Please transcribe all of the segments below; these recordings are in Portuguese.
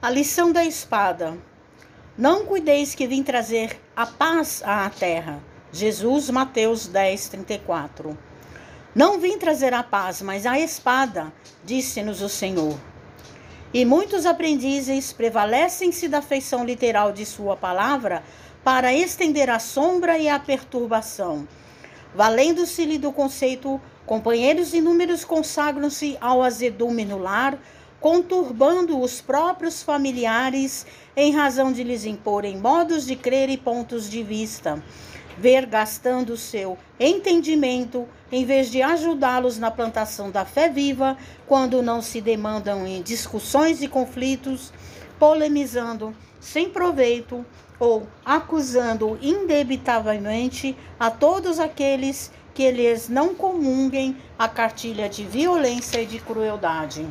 A lição da espada. Não cuideis que vim trazer a paz à terra. Jesus, Mateus 10, 34. Não vim trazer a paz, mas a espada, disse-nos o Senhor. E muitos aprendizes prevalecem-se da feição literal de sua palavra para estender a sombra e a perturbação. Valendo-se-lhe do conceito, companheiros inúmeros consagram-se ao azedume no lar, conturbando os próprios familiares em razão de lhes imporem modos de crer e pontos de vista, ver gastando seu entendimento em vez de ajudá-los na plantação da fé viva, quando não se demandam em discussões e conflitos, polemizando sem proveito ou acusando indebitavelmente a todos aqueles que lhes não comunguem a cartilha de violência e de crueldade.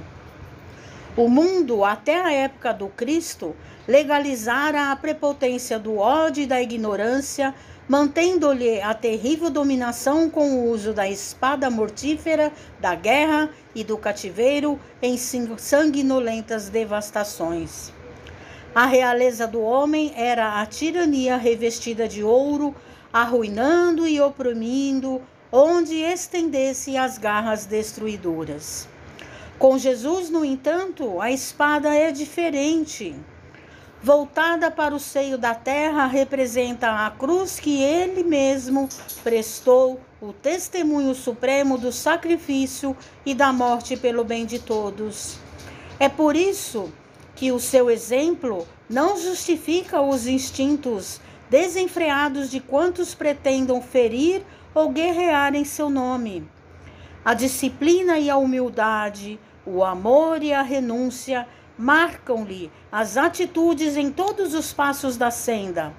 O mundo, até a época do Cristo, legalizara a prepotência do ódio e da ignorância, mantendo-lhe a terrível dominação com o uso da espada mortífera, da guerra e do cativeiro em sanguinolentas devastações. A realeza do homem era a tirania revestida de ouro, arruinando e oprimindo, onde estendesse as garras destruidoras. Com Jesus, no entanto, a espada é diferente. Voltada para o seio da terra, representa a cruz que ele mesmo prestou, o testemunho supremo do sacrifício e da morte pelo bem de todos. É por isso que o seu exemplo não justifica os instintos desenfreados de quantos pretendam ferir ou guerrear em seu nome. A disciplina e a humildade, o amor e a renúncia marcam-lhe as atitudes em todos os passos da senda.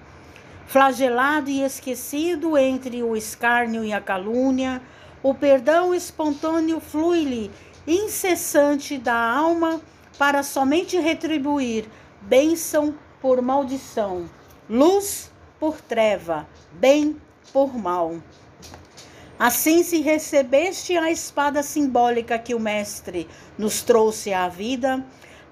Flagelado e esquecido entre o escárnio e a calúnia, o perdão espontâneo flui-lhe incessante da alma para somente retribuir bênção por maldição, luz por treva, bem por mal. Assim, se recebeste a espada simbólica que o Mestre nos trouxe à vida,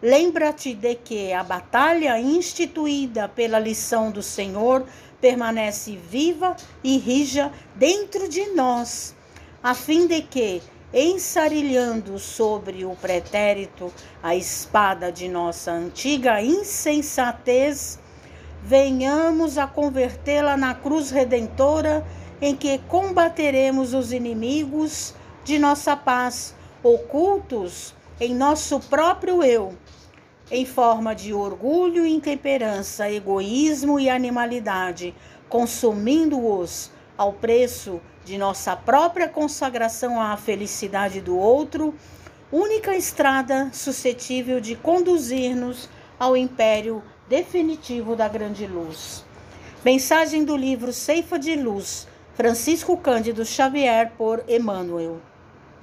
lembra-te de que a batalha instituída pela lição do Senhor permanece viva e rija dentro de nós, a fim de que, ensarilhando sobre o pretérito a espada de nossa antiga insensatez, venhamos a convertê-la na cruz redentora em que combateremos os inimigos de nossa paz, ocultos em nosso próprio eu, em forma de orgulho, intemperança, egoísmo e animalidade, consumindo-os ao preço de nossa própria consagração à felicidade do outro, única estrada suscetível de conduzir-nos ao império definitivo da grande luz. Mensagem do livro Ceifa de Luz Francisco Cândido Xavier por Emmanuel.